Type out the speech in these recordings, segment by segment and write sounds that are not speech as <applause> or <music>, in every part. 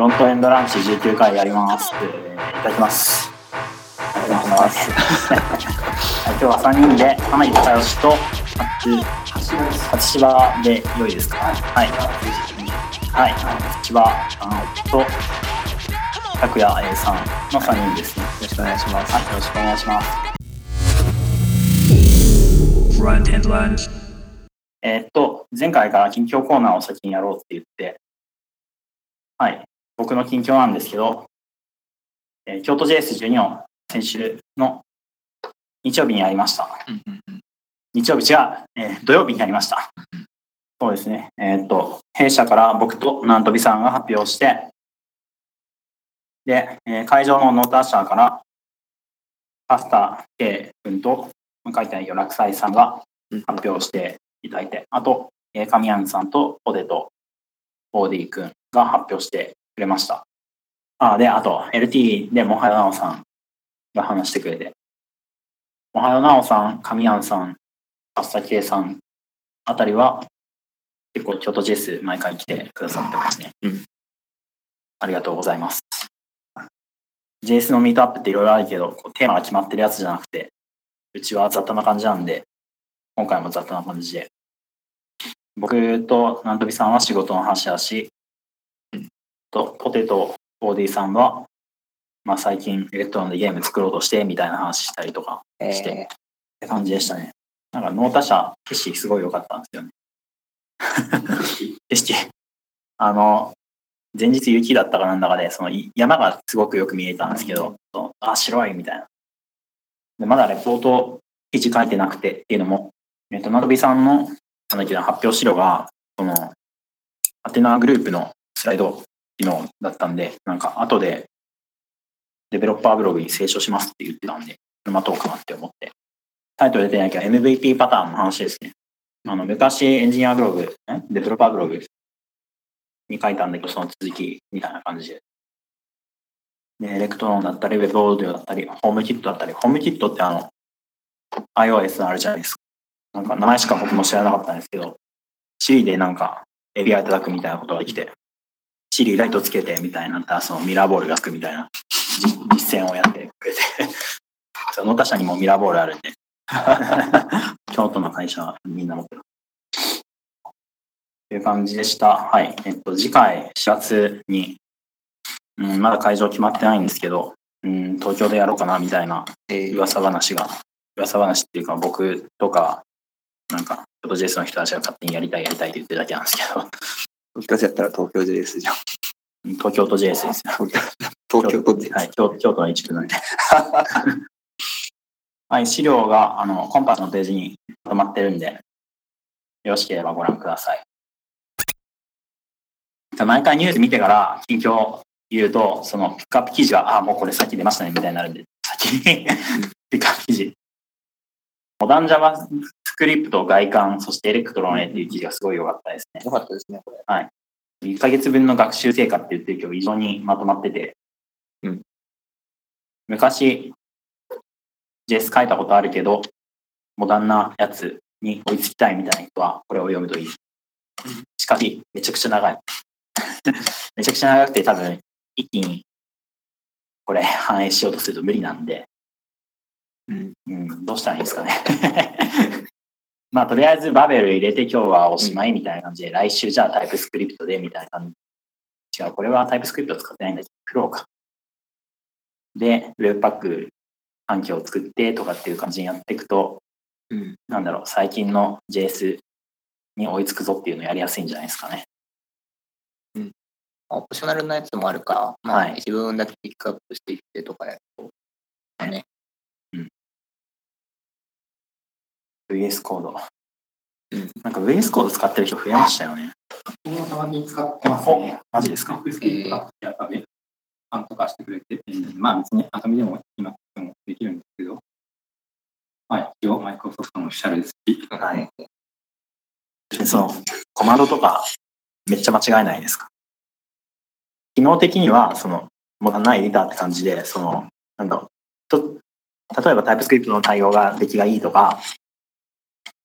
ロントエンドランチ19回やります。えーいただきます。ありがとうございます。はい、今日は3人で、花井隆義と、初芝で良いですか？はい。はい。千葉と、拓也さんの3人ですね。よろしくお願いします。はい、よろしくお願いします。えーっと、前回から近況コーナーを先にやろうって言って、はい、僕の近況なんですけど、えー京都 JS12 を先週の日曜日にやりました。日曜日違う、えー土曜日にやりました。そうですね。えーっと、弊社から僕と南飛さんが発表して、で、えー会場のノータッシャーから、パスタ K 君と、書いてないよ、落斎さんが発表していただいて、あと、えー、神谷さんとポテト、オーディ君が発表してくれました。あ、で、あと、LT でもはよなおさんが話してくれて、もはよなおさん、神谷さん、パスタ K さんあたりは、結構京都 JS 毎回来てくださってますね。うんありがとうございます。JS のミートアップっていろいろあるけど、こうテーマが決まってるやつじゃなくて、うちは雑多な感じなんで、今回も雑多な感じで。僕と南飛さんは仕事の話だし、とポテト 4D さんは、まあ、最近 Electron でゲーム作ろうとしてみたいな話したりとかして、って感じでしたね。なんか Nota 社景色すごい良かったんですよね。<laughs> 景色。あの、前日雪だったかなんだかで、そのい山がすごくよく見えたんですけど、そのあ、白いみたいな。でまだレポート記事書いてなくてっていうのも、えっと、なとびさんの、なんだっけな、発表資料が、その、はてなグループのスライド機能だったんで、なんか後で、デベロッパーブログに清書しますって言ってたんで、待とうかなって思って。タイトル出てないけど、MVP パターンの話ですね。あの、昔エンジニアブログ、デベロッパーブログに書いたんだけど、その続きみたいな感じで。で、 Electron だったり、 Web Audio だったり、 HomeKit だったり、 HomeKit ってあの、iOS のあるじゃないですか。なんか名前しか僕も知らなかったんですけど、Siri でなんか API 叩くみたいなことができて、Siri ライトつけてみたいにな。そのミラーボールがつくみたいな。実実践をやってくれて、<laughs> その他社にもミラーボールあるんで、<laughs> 京都の会社はみんな持ってる。という感じでした。はい。えっと、次回4月に、うん、まだ会場決まってないんですけど、うん、東京でやろうかなみたいな噂話が、噂話っていうか僕とか、なんか、ちょっと JS の人たちが勝手にやりたいやりたいって言ってるだけなんですけど、東京やったら東京 JS じゃん。東京都 JS ですよ。東京都 JS。はい、京京都の一部なんで。<laughs> はい、資料が、あの、コンパスのページにまとまってるんで、よろしければご覧ください。毎回ニュース見てから近況言うと、そのピックアップ記事が、あ、もうこれさっき出ましたね、みたいになるんで、先に <laughs> ピックアップ記事。モダン JavaScript 概観、そして Electron へっていう記事がすごい良かったですね。よかったですね、これ。1ヶ月分の学習成果って言ってるけど、非常にまとまってて、うん昔、JS 書いたことあるけど、モダンなやつに追いつきたいみたいな人は、これを読むといい。しかし、めちゃくちゃ長い。<laughs> めちゃくちゃ長くて、多分、一気に、これ、反映しようとすると無理なんで、うん。うん、どうしたらいいですかね。まあ、とりあえずバベル入れて今日はおしまいみたいな感じで、来週じゃあタイプスクリプトでみたいな感じ。違う、これはタイプスクリプト使ってないんだけど、フローか。で、ウェブパック環境を作ってとかっていう感じにやっていくと、うん。なんだろう、最近の JS に追いつくぞっていうのをやりやすいんじゃないですかね。オプショナルなやつもあるから、まあ、はい自分だけピックアップしていってとかやると、まあね、VS コード。うん。なんか VS コード使ってる人増えましたよね。僕もたまに使ってますほね。マジですか？なんとかしてくれて、まあ別にアトミでも今でもできるんですけど、まあ一応マイクロソフトのオフィシャルですし、はい。でその、コマンドとか、めっちゃ間違えないですか？機能的には、その、モダンなエディターって感じで、その、なんだろう、と例えばタイプスクリプトの対応が出来がいいとか、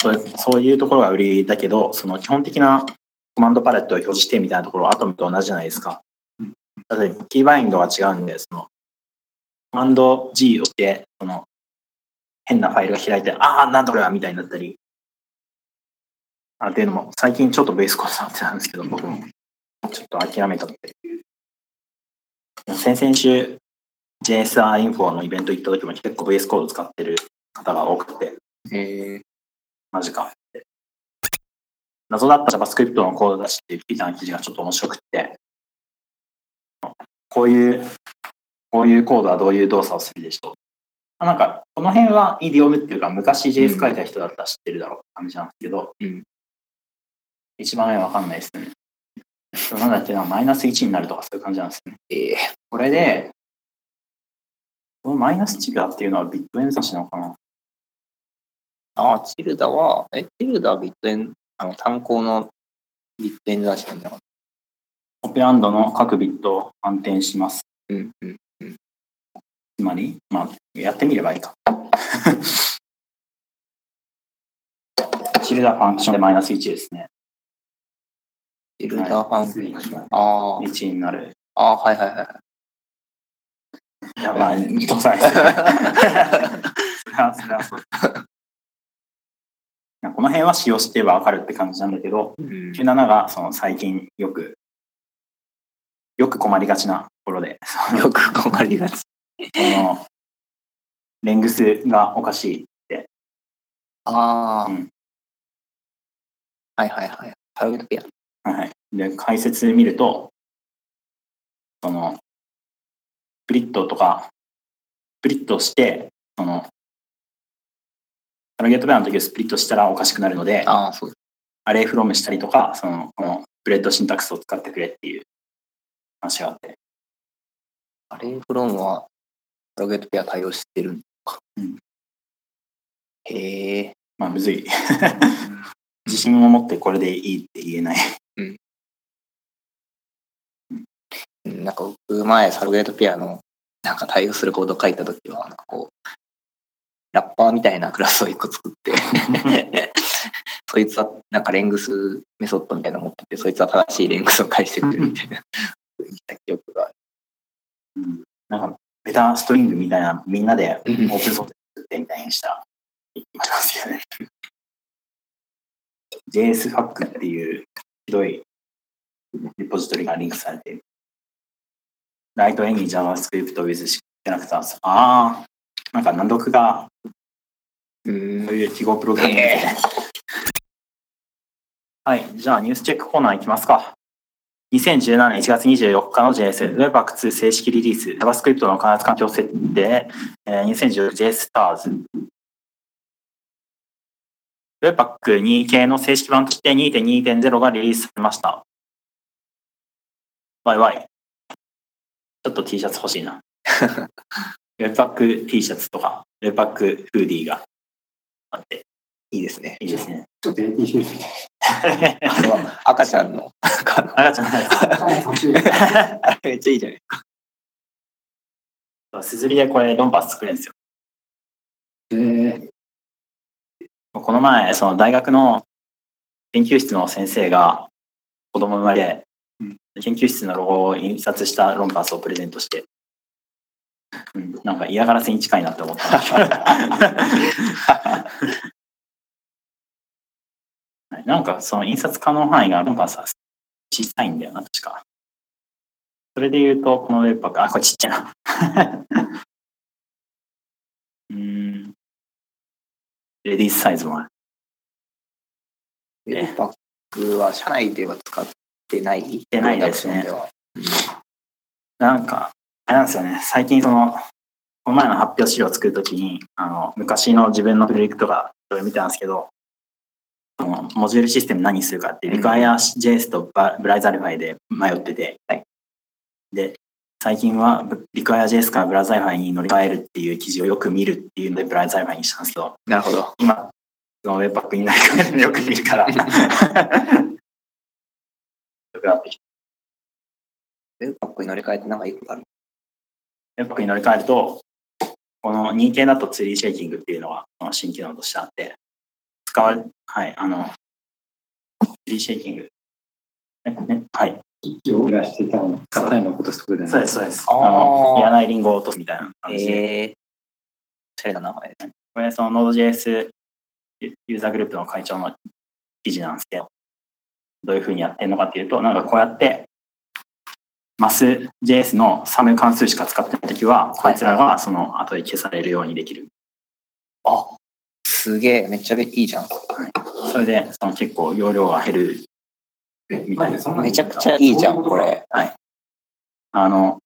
そうそういうところが売りだけど、その基本的なコマンドパレットを表示してみたいなところはアトムと同じじゃないですか。例えばキーバインドが違うんで、その、コマンド G をして、その、変なファイルが開いて、ああ、なんだこれはみたいになったり、あっていうのも、最近ちょっとベースコード触ってたんですけど、僕も、ちょっと諦めたって。先々週、JSR インフォのイベント行った時も結構ベースコード使ってる方が多くて、えー、マジか。謎だった JavaScript のコードだしっていう Twitter の記事がちょっと面白くて、こういう、こういうコードはどういう動作をするでしょう。あなんか、この辺はイディオムっていうか、昔 JS 書いた人だったら知ってるだろうって感じなんですけど、うん一番目わかんないですね。なんだっけな、マイナス1になるとかそういう感じなんですね。えこれで、このマイナスチルダっていうのはビットエン差しなのかなー、あー、チルダは、え、チルダはビットエン、あの、単行のビットエン出してんじゃなかっオペランドの各ビットを反転します。たうんうん。つまり、まあ、やってみればいいか。チルダファンクションでマイナス1ですね。チルダーファンクション。あー1になる。あー、はいはいはい。やばい、どうさないそれはそれはそうこの辺は使用してばわかるって感じなんだけど、うん97がその最近よく、よく困りがちなところで、よく困りがち。<laughs> このレングスがおかしい。ああ、うんはいはいはい。タロゲットペア。はい。で、解説見ると、その、 split とか、 split して、その、サロゲートペアの時は split したらおかしくなるので、ああ、そう。 Array.from したりとか、その、この spread syntax を使ってくれっていう話があって。 Array.from はサロゲートペア対応してるのか。うんへえ。まあ、むずい。自信を持ってこれでいいって言えない。うんなんか僕前サロゲートペアのなんか対応するコード書いた時はなんかこうラッパーみたいなクラスを一個作って <laughs> そいつはなんかレングスメソッドみたいなの持っててそいつは正しいレングスを返してくれるみたいなた記憶があるうんなんか、ベタストリングみたいな、みんなでオうんープンソースで作ってみたいにした、いきますよね。JSFAC っていうひどいリポジトリがリンクされている。ライトエニ JavaScript with キャラクターズ。ああ、なんか難読が、うーんそういう記号プログラムですね。はい、じゃあニュースチェックコーナー行きますか。2017年1月24日の JS、Webpack2 正式リリース、JavaScript の開発環境設定、えー、2016 JSTARS。Webpack2 系の正式版として2.2.0がリリースされました。わいわい。ちょっと T シャツ欲しいな。<laughs> Webpack T シャツとか、Webpack フーディーがあっていいですね。いいですね。ちょっと AT シューズ。<laughs> あれは赤ちゃんの。赤ちゃんないあれめっちゃいいじゃないすずりでこれロンパス作れるんですよ。えー、この前、その大学の研究室の先生が子供生まれて、うん。研究室のロゴを印刷したロンパースをプレゼントして、うん、なんか嫌がらせに近いなって思った。<laughs> はいなんかその印刷可能範囲がロンパースは小さいんだよな、確か。それで言うと、このウェブパック、あ、これちっちゃいな。<laughs> うーん。レディースサイズもある。 webpack は社内では使ってない？てないですねなんか、あれなんですよね、最近その、この前の発表資料を作るときに、あの、昔の自分のプロジェクトがそれ見たんですけど、そのモジュールシステム何するかって、うん。Require.js と Browserify で迷ってて、で、最近は Require.js から Browserify に乗り換えるっていう記事をよく見るっていうので、 Browserify にしたんですけど、なるほど。今、その Webpack に乗り換えるのよく見るから、よくなってきて Webpack に乗り換えてなんかいいことある Webpack に乗り換えると、この 2K だと 3D シェイキングっていうのが新機能としてあって、使われ、はい、あの、3D シェイキング。えね、はい。息を裏してたの、硬いのことするでそうです、そうです。あの、いらないリンゴを落とすみたいな感じで。ええー。おしゃれな名前ですね。これ、その Node.js ユユーザーグループの会長の記事なんですけど、どういうふうにやってるのかっていうと、なんかこうやって、マス JS のサム関数しか使ってないときは、こいつらがその後で消されるようにできる。あ、すげえ、めっちゃいいじゃん。それで、その結構容量が減るみたいな。めちゃくちゃいいじゃん、これ。はい。あの、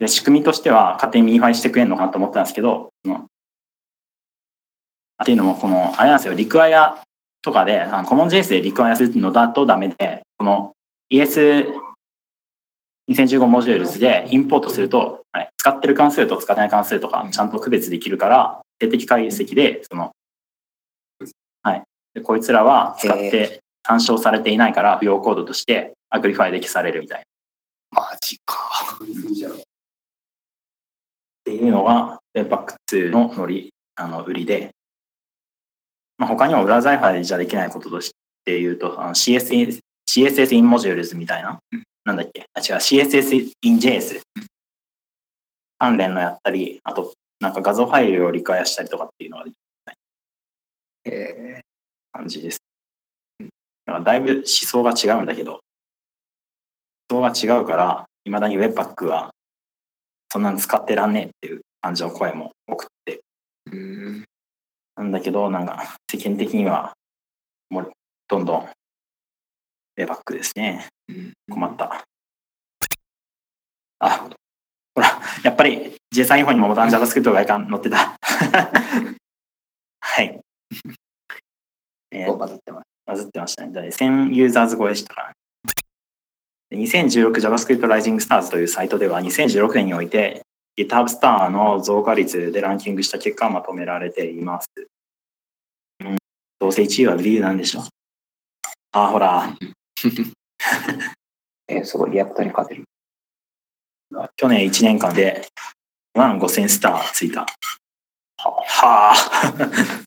で仕組みとしては勝手に minify してくれるのかなと思ったんですけど、そのあっていうのも、この、あれなんですよ、 require とかで、あのコモン JS で require するのだとダメで、この ES2015 モジュールズでインポートすると、はい、使ってる関数と使ってない関数とかちゃんと区別できるから、静的解析で、その、はい。でこいつらは使って参照されていないから、不要コードとして Uglify で消されるみたいな。マジか。っていうのが Webpack2 のノリ、あの、売りで、まあ、他にも Browserify じゃできないこととして言うと、あの CSS, CSS in modules みたいな、なんだっけ？あ、違う、CSS in JS 関連のやったり、あと、なんか画像ファイルをリクワイアしたりとかっていうのができるえ感じです。だからだいぶ思想が違うんだけど、思想が違うから、いまだに Webpack はそんなの使ってらんねえっていう感じの声も多くて、ー、うん。なんだけど、なんか世間的にはもうどんどん Webpack ですね。うん困った。あ、ほら、やっぱり JSON インフォにもモダン JavaScript がいかん載ってた。<laughs> はい。えーバズってます。バズってましたね。だから1000ユーザーズ超えしたから。で 2016JavaScript Rising Stars というサイトでは2016年において GitHub Star の増加率でランキングした結果がまとめられています。うん、どうせ1位は理由なんでしょう。あ、ほら、<laughs> えー、すごい、 React に勝てる。去年1年間で2万5000スターついた。はあ。<laughs>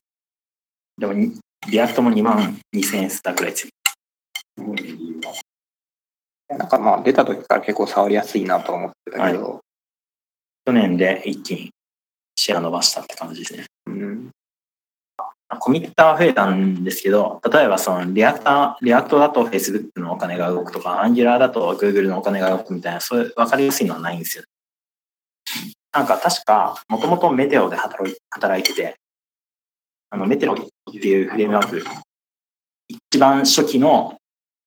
でもに、 React も2万2000スターくらいついなんかまあ、出た時から結構触りやすいなと思ってたけど、た。去年で一気にシェア伸ばしたって感じですね。うん。コミッターは増えたんですけど、例えばその React、React だと Facebook のお金が動くとか、Angular だと Google のお金が動くみたいな、そういう分かりやすいのはないんですよ。なんか確か、もともとメテオで働い働いてて、あのメテオっていうフレームワーク、一番初期の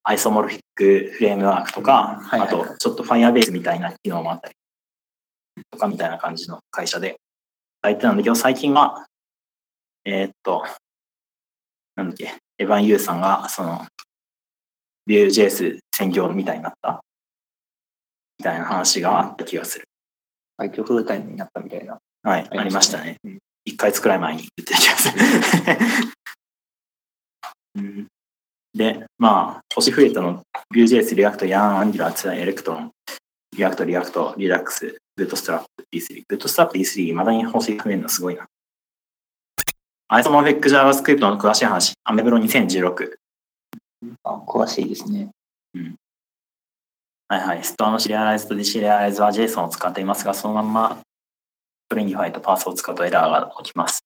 アイソモルフィックフレームワークとか、あとちょっと Firebase みたいな機能もあったりとかみたいな感じの会社で働いてたんだけど、最近はえーっと、なんだっけ、エヴァン・ユーさんが、その、Vue.js 専業みたいになった？みたいな話があった気がする。相手フルタイムになったみたいな。はい、あありましたたねうん。1ヶ月くらい前に言ってた気がする。<laughs> うんで、まあ、星増えたの、Vue.js、React、Yarn、Angular、ツ Electron、React、React、Redux、Bootstrap、D3。Bootstrap、D3、まだに星増えるのすごいな。アイソモフィック JavaScript の詳しい話、アメブロ2016。あ詳しいですね。はいはい。ストアのシリアライズとディシリアライズは JSON を使っていますが、そのまま stringify と parse を使うとエラーが起きます。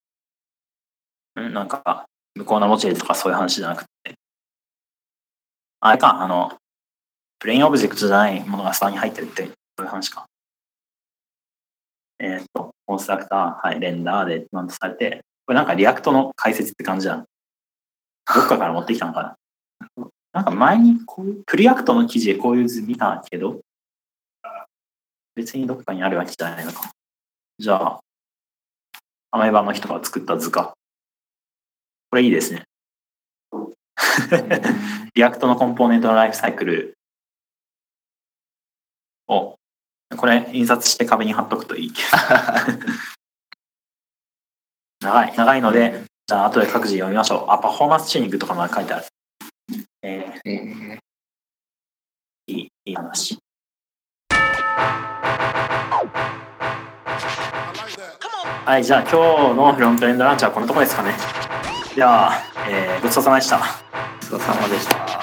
うん、なんか、無効な文字とかそういう話じゃなくて。あれか、あの、 plain object じゃないものがストアに入ってるって、そういう話か。えーっと、コンストラクター、はい、 render でマウントされて、これなんか React の解説って感じじゃん。どっかから持ってきたのかな。なんか前にこういう、 Preact の記事でこういう図見たけど、別にどっかにあるわけじゃないのか。じゃあ、 Ameba の人が作った図か。これいいですね。<laughs> React のコンポーネントのライフサイクルを、これ印刷して壁に貼っとくといいけど。長い、長いので、じゃあ後で各自読みましょう。あ、パフォーマンスチューニングとかまで書いてある。ええーーいい、いい話。はい、じゃあ今日のフロントエンドランチはこのところですかね。では、えーごちそうさまでした。ごちそうさまでした。